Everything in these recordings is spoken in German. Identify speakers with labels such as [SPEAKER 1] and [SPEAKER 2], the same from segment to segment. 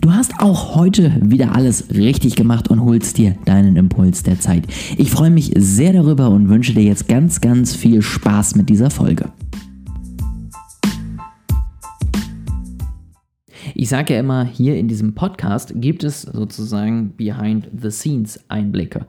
[SPEAKER 1] Du hast auch heute wieder alles richtig gemacht und holst dir deinen Impuls der Zeit. Ich freue mich sehr darüber und wünsche dir jetzt ganz, ganz viel Spaß mit dieser Folge. Ich sage ja immer, hier in diesem Podcast gibt es sozusagen Behind the Scenes Einblicke.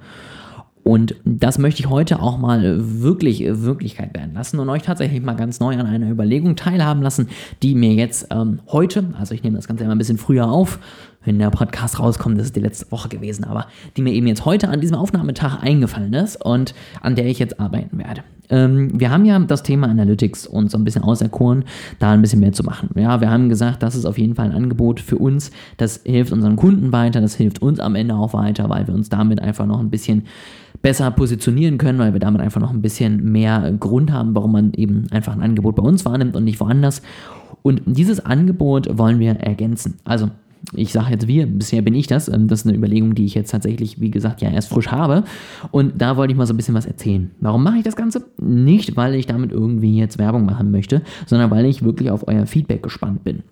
[SPEAKER 1] Und das möchte ich heute auch mal wirklich Wirklichkeit werden lassen und euch tatsächlich mal ganz neu an einer Überlegung teilhaben lassen, die mir jetzt ähm, heute, also ich nehme das Ganze immer ein bisschen früher auf, wenn der Podcast rauskommt, das ist die letzte Woche gewesen, aber die mir eben jetzt heute an diesem Aufnahmetag eingefallen ist und an der ich jetzt arbeiten werde. Ähm, wir haben ja das Thema Analytics uns so ein bisschen auserkoren, da ein bisschen mehr zu machen. Ja, wir haben gesagt, das ist auf jeden Fall ein Angebot für uns, das hilft unseren Kunden weiter, das hilft uns am Ende auch weiter, weil wir uns damit einfach noch ein bisschen besser positionieren können, weil wir damit einfach noch ein bisschen mehr Grund haben, warum man eben einfach ein Angebot bei uns wahrnimmt und nicht woanders. Und dieses Angebot wollen wir ergänzen. Also ich sage jetzt wir, bisher bin ich das. Ähm, das ist eine Überlegung, die ich jetzt tatsächlich, wie gesagt, ja erst frisch habe. Und da wollte ich mal so ein bisschen was erzählen. Warum mache ich das Ganze? Nicht, weil ich damit irgendwie jetzt Werbung machen möchte, sondern weil ich wirklich auf euer Feedback gespannt bin.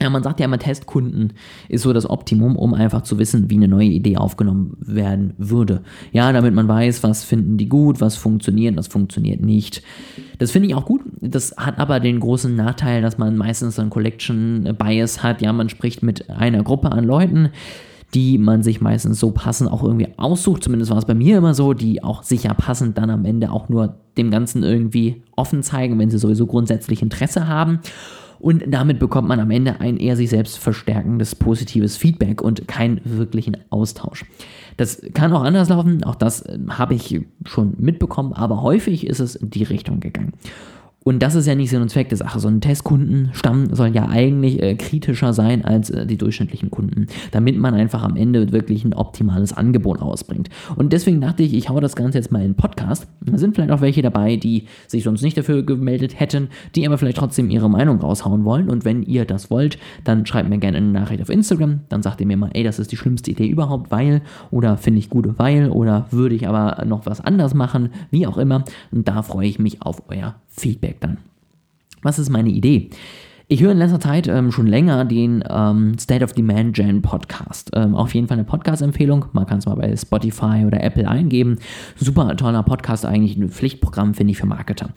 [SPEAKER 1] Ja, man sagt ja immer, Testkunden ist so das Optimum, um einfach zu wissen, wie eine neue Idee aufgenommen werden würde. Ja, damit man weiß, was finden die gut, was funktioniert, was funktioniert nicht. Das finde ich auch gut. Das hat aber den großen Nachteil, dass man meistens so einen Collection Bias hat. Ja, man spricht mit einer Gruppe an Leuten, die man sich meistens so passend auch irgendwie aussucht. Zumindest war es bei mir immer so, die auch sicher passend dann am Ende auch nur dem Ganzen irgendwie offen zeigen, wenn sie sowieso grundsätzlich Interesse haben. Und damit bekommt man am Ende ein eher sich selbst verstärkendes positives Feedback und keinen wirklichen Austausch. Das kann auch anders laufen, auch das äh, habe ich schon mitbekommen, aber häufig ist es in die Richtung gegangen. Und das ist ja nicht Sinn und Zweck der Sache. So ein Testkundenstamm soll ja eigentlich äh, kritischer sein als äh, die durchschnittlichen Kunden, damit man einfach am Ende wirklich ein optimales Angebot ausbringt. Und deswegen dachte ich, ich haue das Ganze jetzt mal in den Podcast. Da sind vielleicht auch welche dabei, die sich sonst nicht dafür gemeldet hätten, die aber vielleicht trotzdem ihre Meinung raushauen wollen. Und wenn ihr das wollt, dann schreibt mir gerne eine Nachricht auf Instagram. Dann sagt ihr mir mal, ey, das ist die schlimmste Idee überhaupt, weil oder finde ich gut, weil oder würde ich aber noch was anders machen, wie auch immer. Und da freue ich mich auf euer Feedback dann. Was ist meine Idee? Ich höre in letzter Zeit ähm, schon länger den ähm, State of Demand Gen Podcast. Ähm, auf jeden Fall eine Podcast-Empfehlung. Man kann es mal bei Spotify oder Apple eingeben. Super toller Podcast, eigentlich ein Pflichtprogramm, finde ich, für Marketer.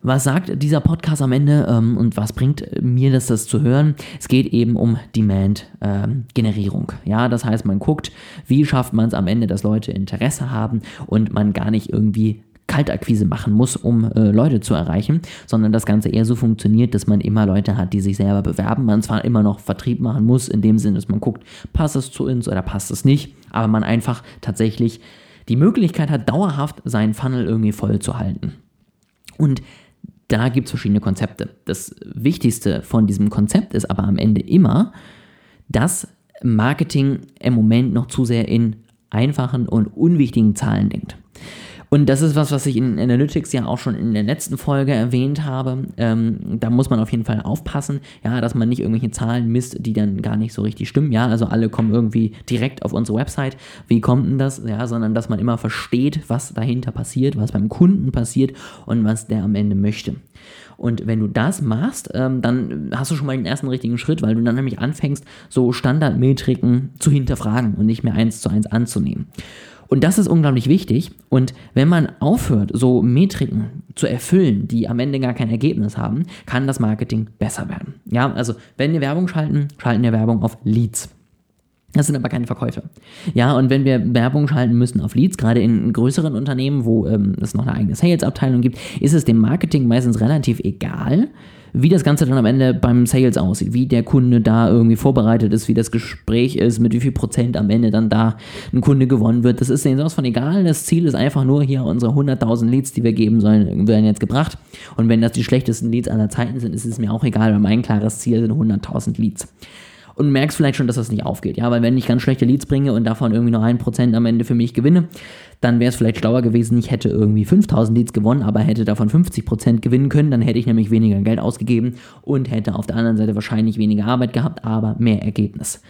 [SPEAKER 1] Was sagt dieser Podcast am Ende ähm, und was bringt mir das, das zu hören? Es geht eben um Demand-Generierung. Ähm, ja, das heißt, man guckt, wie schafft man es am Ende, dass Leute Interesse haben und man gar nicht irgendwie Kaltakquise machen muss, um äh, Leute zu erreichen, sondern das Ganze eher so funktioniert, dass man immer Leute hat, die sich selber bewerben. Man zwar immer noch Vertrieb machen muss, in dem Sinne, dass man guckt, passt es zu uns oder passt es nicht, aber man einfach tatsächlich die Möglichkeit hat, dauerhaft seinen Funnel irgendwie voll zu halten. Und da gibt es verschiedene Konzepte. Das Wichtigste von diesem Konzept ist aber am Ende immer, dass Marketing im Moment noch zu sehr in einfachen und unwichtigen Zahlen denkt. Und das ist was, was ich in Analytics ja auch schon in der letzten Folge erwähnt habe. Ähm, da muss man auf jeden Fall aufpassen, ja, dass man nicht irgendwelche Zahlen misst, die dann gar nicht so richtig stimmen. Ja, also alle kommen irgendwie direkt auf unsere Website. Wie kommt denn das? Ja, sondern dass man immer versteht, was dahinter passiert, was beim Kunden passiert und was der am Ende möchte. Und wenn du das machst, ähm, dann hast du schon mal den ersten richtigen Schritt, weil du dann nämlich anfängst, so Standardmetriken zu hinterfragen und nicht mehr eins zu eins anzunehmen. Und das ist unglaublich wichtig. Und wenn man aufhört, so Metriken zu erfüllen, die am Ende gar kein Ergebnis haben, kann das Marketing besser werden. Ja, also wenn wir Werbung schalten, schalten wir Werbung auf Leads. Das sind aber keine Verkäufe. Ja, und wenn wir Werbung schalten müssen auf Leads, gerade in größeren Unternehmen, wo ähm, es noch eine eigene Sales-Abteilung gibt, ist es dem Marketing meistens relativ egal, wie das Ganze dann am Ende beim Sales aussieht, wie der Kunde da irgendwie vorbereitet ist, wie das Gespräch ist, mit wie viel Prozent am Ende dann da ein Kunde gewonnen wird. Das ist denen sowas von egal. Das Ziel ist einfach nur hier unsere 100.000 Leads, die wir geben sollen, werden jetzt gebracht. Und wenn das die schlechtesten Leads aller Zeiten sind, ist es mir auch egal, weil mein klares Ziel sind 100.000 Leads und merkst vielleicht schon, dass das nicht aufgeht. Ja, weil wenn ich ganz schlechte Leads bringe und davon irgendwie nur ein Prozent am Ende für mich gewinne, dann wäre es vielleicht schlauer gewesen, ich hätte irgendwie 5000 Leads gewonnen, aber hätte davon 50 Prozent gewinnen können, dann hätte ich nämlich weniger Geld ausgegeben und hätte auf der anderen Seite wahrscheinlich weniger Arbeit gehabt, aber mehr Ergebnis.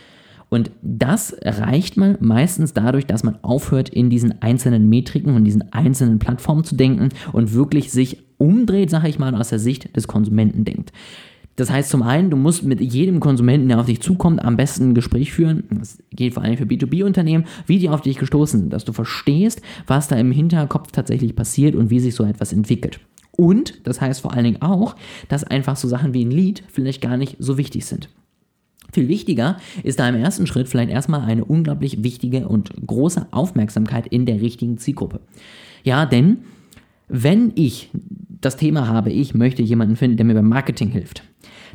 [SPEAKER 1] Und das erreicht man meistens dadurch, dass man aufhört, in diesen einzelnen Metriken und diesen einzelnen Plattformen zu denken und wirklich sich umdreht, sage ich mal, aus der Sicht des Konsumenten denkt. Das heißt zum einen, du musst mit jedem Konsumenten, der auf dich zukommt, am besten ein Gespräch führen. Das geht vor allem für B2B-Unternehmen, wie die auf dich gestoßen sind, dass du verstehst, was da im Hinterkopf tatsächlich passiert und wie sich so etwas entwickelt. Und das heißt vor allen Dingen auch, dass einfach so Sachen wie ein Lied vielleicht gar nicht so wichtig sind. Viel wichtiger ist da im ersten Schritt vielleicht erstmal eine unglaublich wichtige und große Aufmerksamkeit in der richtigen Zielgruppe. Ja, denn wenn ich das Thema habe, ich möchte jemanden finden, der mir beim Marketing hilft,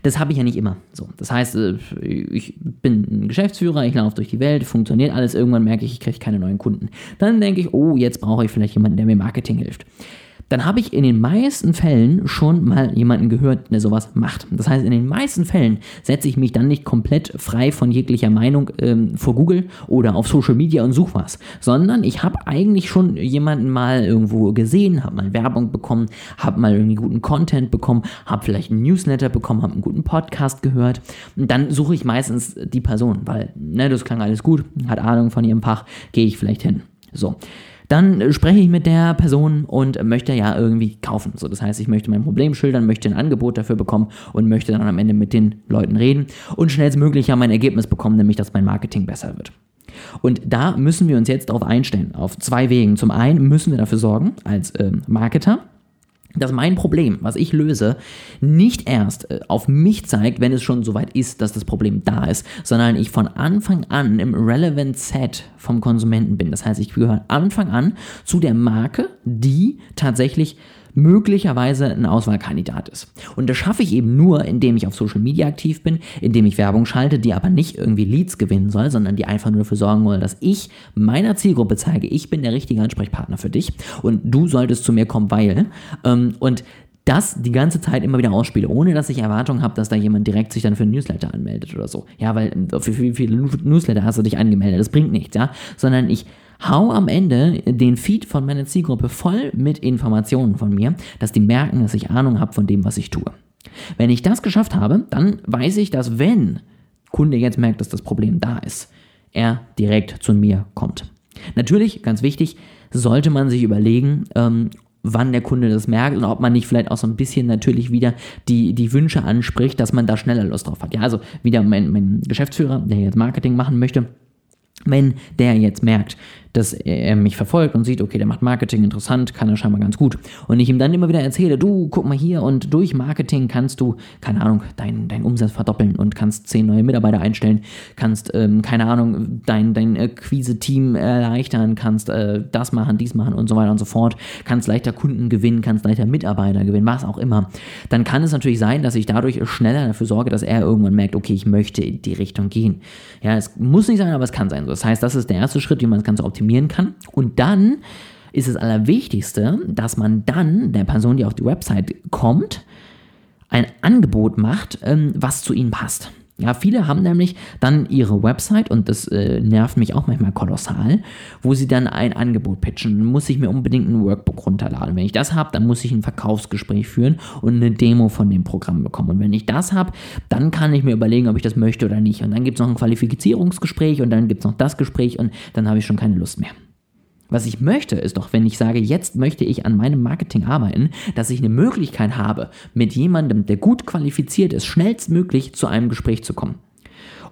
[SPEAKER 1] das habe ich ja nicht immer. So, das heißt, äh, ich bin ein Geschäftsführer, ich laufe durch die Welt, funktioniert alles, irgendwann merke ich, ich kriege keine neuen Kunden. Dann denke ich, oh, jetzt brauche ich vielleicht jemanden, der mir Marketing hilft dann habe ich in den meisten Fällen schon mal jemanden gehört, der sowas macht. Das heißt, in den meisten Fällen setze ich mich dann nicht komplett frei von jeglicher Meinung ähm, vor Google oder auf Social Media und suche was, sondern ich habe eigentlich schon jemanden mal irgendwo gesehen, habe mal Werbung bekommen, habe mal irgendwie guten Content bekommen, habe vielleicht einen Newsletter bekommen, habe einen guten Podcast gehört und dann suche ich meistens die Person, weil ne, das klang alles gut, hat Ahnung von ihrem Fach, gehe ich vielleicht hin. So. Dann spreche ich mit der Person und möchte ja irgendwie kaufen. So, das heißt, ich möchte mein Problem schildern, möchte ein Angebot dafür bekommen und möchte dann am Ende mit den Leuten reden und schnellstmöglich ja mein Ergebnis bekommen, nämlich dass mein Marketing besser wird. Und da müssen wir uns jetzt darauf einstellen, auf zwei Wegen. Zum einen müssen wir dafür sorgen, als äh, Marketer, dass mein Problem, was ich löse, nicht erst äh, auf mich zeigt, wenn es schon soweit ist, dass das Problem da ist, sondern ich von Anfang an im Relevant Set vom Konsumenten bin. Das heißt, ich gehöre Anfang an zu der Marke, die tatsächlich möglicherweise ein Auswahlkandidat ist. Und das schaffe ich eben nur, indem ich auf Social Media aktiv bin, indem ich Werbung schalte, die aber nicht irgendwie Leads gewinnen soll, sondern die einfach nur dafür sorgen soll, dass ich meiner Zielgruppe zeige, ich bin der richtige Ansprechpartner für dich und du solltest zu mir kommen, weil. Ähm, und das die ganze Zeit immer wieder ausspiele, ohne dass ich Erwartung habe, dass da jemand direkt sich dann für ein Newsletter anmeldet oder so. Ja, weil für wie viele Newsletter hast du dich angemeldet? Das bringt nichts, ja. Sondern ich hau am Ende den Feed von meiner Zielgruppe voll mit Informationen von mir, dass die merken, dass ich Ahnung habe von dem, was ich tue. Wenn ich das geschafft habe, dann weiß ich, dass wenn Kunde jetzt merkt, dass das Problem da ist, er direkt zu mir kommt. Natürlich, ganz wichtig, sollte man sich überlegen, ähm, wann der Kunde das merkt und ob man nicht vielleicht auch so ein bisschen natürlich wieder die, die Wünsche anspricht, dass man da schneller Lust drauf hat. Ja, also wieder mein, mein Geschäftsführer, der jetzt Marketing machen möchte, wenn der jetzt merkt, dass er mich verfolgt und sieht, okay, der macht Marketing interessant, kann er scheinbar ganz gut. Und ich ihm dann immer wieder erzähle, du, guck mal hier und durch Marketing kannst du, keine Ahnung, deinen dein Umsatz verdoppeln und kannst zehn neue Mitarbeiter einstellen, kannst, ähm, keine Ahnung, dein, dein Akquise-Team erleichtern, kannst äh, das machen, dies machen und so weiter und so fort, kannst leichter Kunden gewinnen, kannst leichter Mitarbeiter gewinnen, was auch immer. Dann kann es natürlich sein, dass ich dadurch schneller dafür sorge, dass er irgendwann merkt, okay, ich möchte in die Richtung gehen. Ja, es muss nicht sein, aber es kann sein. Das heißt, das ist der erste Schritt, wie man das Ganze optimiert optimieren kann. Und dann ist es Allerwichtigste, dass man dann der Person, die auf die Website kommt, ein Angebot macht, ähm, was zu ihnen passt. Ja, viele haben nämlich dann ihre Website und das äh, nervt mich auch manchmal kolossal, wo sie dann ein Angebot pitchen. Dann muss ich mir unbedingt ein Workbook runterladen. Wenn ich das habe, dann muss ich ein Verkaufsgespräch führen und eine Demo von dem Programm bekommen. Und wenn ich das habe, dann kann ich mir überlegen, ob ich das möchte oder nicht. Und dann gibt es noch ein Qualifizierungsgespräch und dann gibt es noch das Gespräch und dann habe ich schon keine Lust mehr. Was ich möchte, ist doch, wenn ich sage, jetzt möchte ich an meinem Marketing arbeiten, dass ich eine Möglichkeit habe, mit jemandem, der gut qualifiziert ist, schnellstmöglich zu einem Gespräch zu kommen.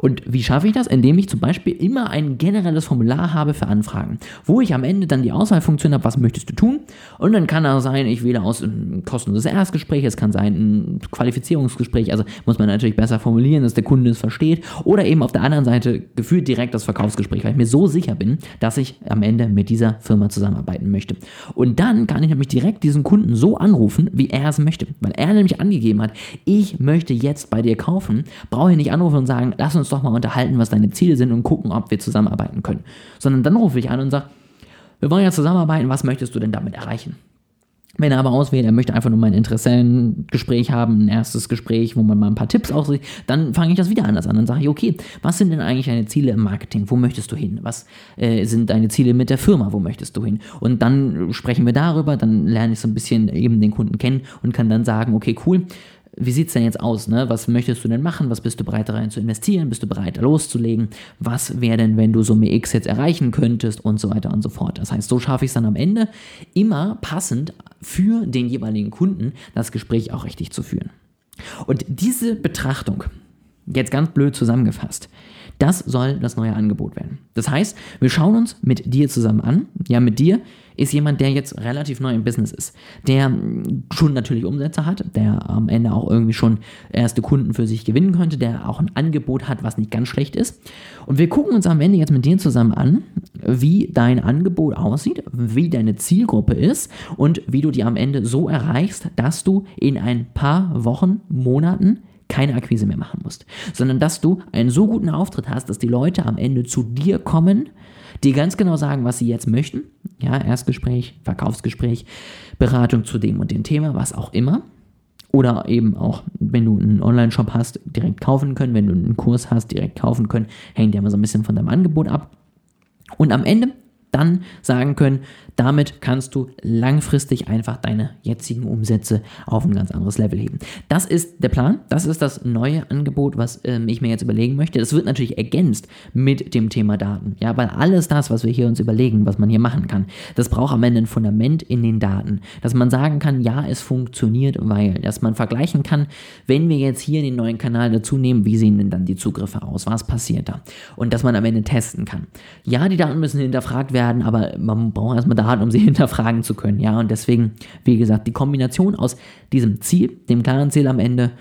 [SPEAKER 1] Und wie schaffe ich das? Indem ich zum Beispiel immer ein generelles Formular habe für Anfragen, wo ich am Ende dann die Auswahlfunktion habe, was möchtest du tun? Und dann kann auch sein, ich wähle aus ein kostenloses Erstgespräch, es kann sein ein Qualifizierungsgespräch, also muss man natürlich besser formulieren, dass der Kunde es versteht. Oder eben auf der anderen Seite gefühlt direkt das Verkaufsgespräch, weil ich mir so sicher bin, dass ich am Ende mit dieser Firma zusammenarbeiten möchte. Und dann kann ich nämlich direkt diesen Kunden so anrufen, wie er es möchte. Weil er nämlich angegeben hat, ich möchte jetzt bei dir kaufen, brauche ich nicht anrufen und sagen, lass uns doch mal unterhalten, was deine Ziele sind und gucken, ob wir zusammenarbeiten können. Sondern dann rufe ich an und sage, wir wollen ja zusammenarbeiten, was möchtest du denn damit erreichen? Wenn er aber auswählt, er möchte einfach nur mein Interessentengespräch haben, ein erstes Gespräch, wo man mal ein paar Tipps aussieht, dann fange ich das wieder anders an. Dann sage ich, okay, was sind denn eigentlich deine Ziele im Marketing? Wo möchtest du hin? Was äh, sind deine Ziele mit der Firma? Wo möchtest du hin? Und dann sprechen wir darüber, dann lerne ich so ein bisschen eben den Kunden kennen und kann dann sagen, okay, cool, wie sieht es denn jetzt aus? Ne? Was möchtest du denn machen? Was bist du bereit rein zu investieren? Bist du bereit loszulegen? Was wäre denn, wenn du Summe X jetzt erreichen könntest? Und so weiter und so fort. Das heißt, so schaffe ich es dann am Ende immer passend für den jeweiligen Kunden das Gespräch auch richtig zu führen. Und diese Betrachtung, jetzt ganz blöd zusammengefasst, das soll das neue Angebot werden. Das heißt, wir schauen uns mit dir zusammen an. Ja, mit dir ist jemand, der jetzt relativ neu im Business ist, der schon natürlich Umsätze hat, der am Ende auch irgendwie schon erste Kunden für sich gewinnen könnte, der auch ein Angebot hat, was nicht ganz schlecht ist. Und wir gucken uns am Ende jetzt mit dir zusammen an, wie dein Angebot aussieht, wie deine Zielgruppe ist und wie du die am Ende so erreichst, dass du in ein paar Wochen, Monaten keine Akquise mehr machen musst, sondern dass du einen so guten Auftritt hast, dass die Leute am Ende zu dir kommen, die ganz genau sagen, was sie jetzt möchten. Ja, Erstgespräch, Verkaufsgespräch, Beratung zu dem und dem Thema, was auch immer. Oder eben auch, wenn du einen Online-Shop hast, direkt kaufen können. Wenn du einen Kurs hast, direkt kaufen können. Hängt ja immer so ein bisschen von deinem Angebot ab. Und am Ende dann sagen können, damit kannst du langfristig einfach deine jetzigen Umsätze auf ein ganz anderes Level heben. Das ist der Plan, das ist das neue Angebot, was ähm, ich mir jetzt überlegen möchte. Das wird natürlich ergänzt mit dem Thema Daten, ja, weil alles das, was wir hier uns überlegen, was man hier machen kann, das braucht am Ende ein Fundament in den Daten, dass man sagen kann, ja, es funktioniert, weil, dass man vergleichen kann, wenn wir jetzt hier den neuen Kanal dazu nehmen, wie sehen denn dann die Zugriffe aus, was passiert da und dass man am Ende testen kann. Ja, die Daten müssen hinterfragt werden, werden, aber man braucht erstmal Daten, um sie hinterfragen zu können. Ja, und deswegen, wie gesagt, die Kombination aus diesem Ziel, dem klaren Ziel am Ende,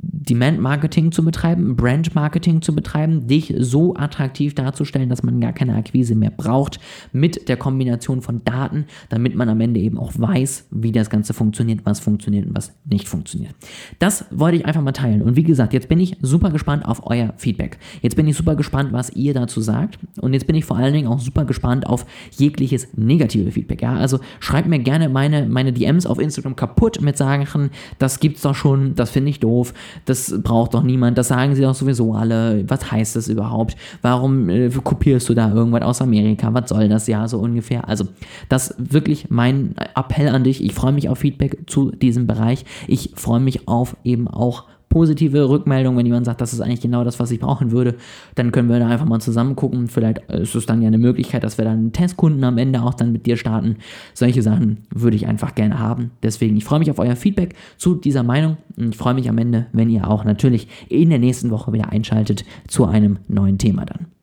[SPEAKER 1] Demand-Marketing zu betreiben, Brand-Marketing zu betreiben, dich so attraktiv darzustellen, dass man gar keine Akquise mehr braucht, mit der Kombination von Daten, damit man am Ende eben auch weiß, wie das Ganze funktioniert, was funktioniert und was nicht funktioniert. Das wollte ich einfach mal teilen. Und wie gesagt, jetzt bin ich super gespannt auf euer Feedback. Jetzt bin ich super gespannt, was ihr dazu sagt. Und jetzt bin ich vor allen Dingen auch super gespannt auf jegliches negative Feedback. Ja, also schreibt mir gerne meine, meine DMs auf Instagram kaputt mit Sachen, das gibt's doch schon, das finde ich doof das braucht doch niemand, das sagen sie doch sowieso alle. Was heißt das überhaupt? Warum äh, kopierst du da irgendwas aus Amerika? Was soll das ja so ungefähr? Also, das wirklich mein Appell an dich. Ich freue mich auf Feedback zu diesem Bereich. Ich freue mich auf eben auch positive Rückmeldung, wenn jemand sagt, das ist eigentlich genau das, was ich brauchen würde, dann können wir da einfach mal zusammen gucken. Vielleicht ist es dann ja eine Möglichkeit, dass wir dann einen Testkunden am Ende auch dann mit dir starten. Solche Sachen würde ich einfach gerne haben. Deswegen, ich freue mich auf euer Feedback zu dieser Meinung und ich freue mich am Ende, wenn ihr auch natürlich in der nächsten Woche wieder einschaltet zu einem neuen Thema dann.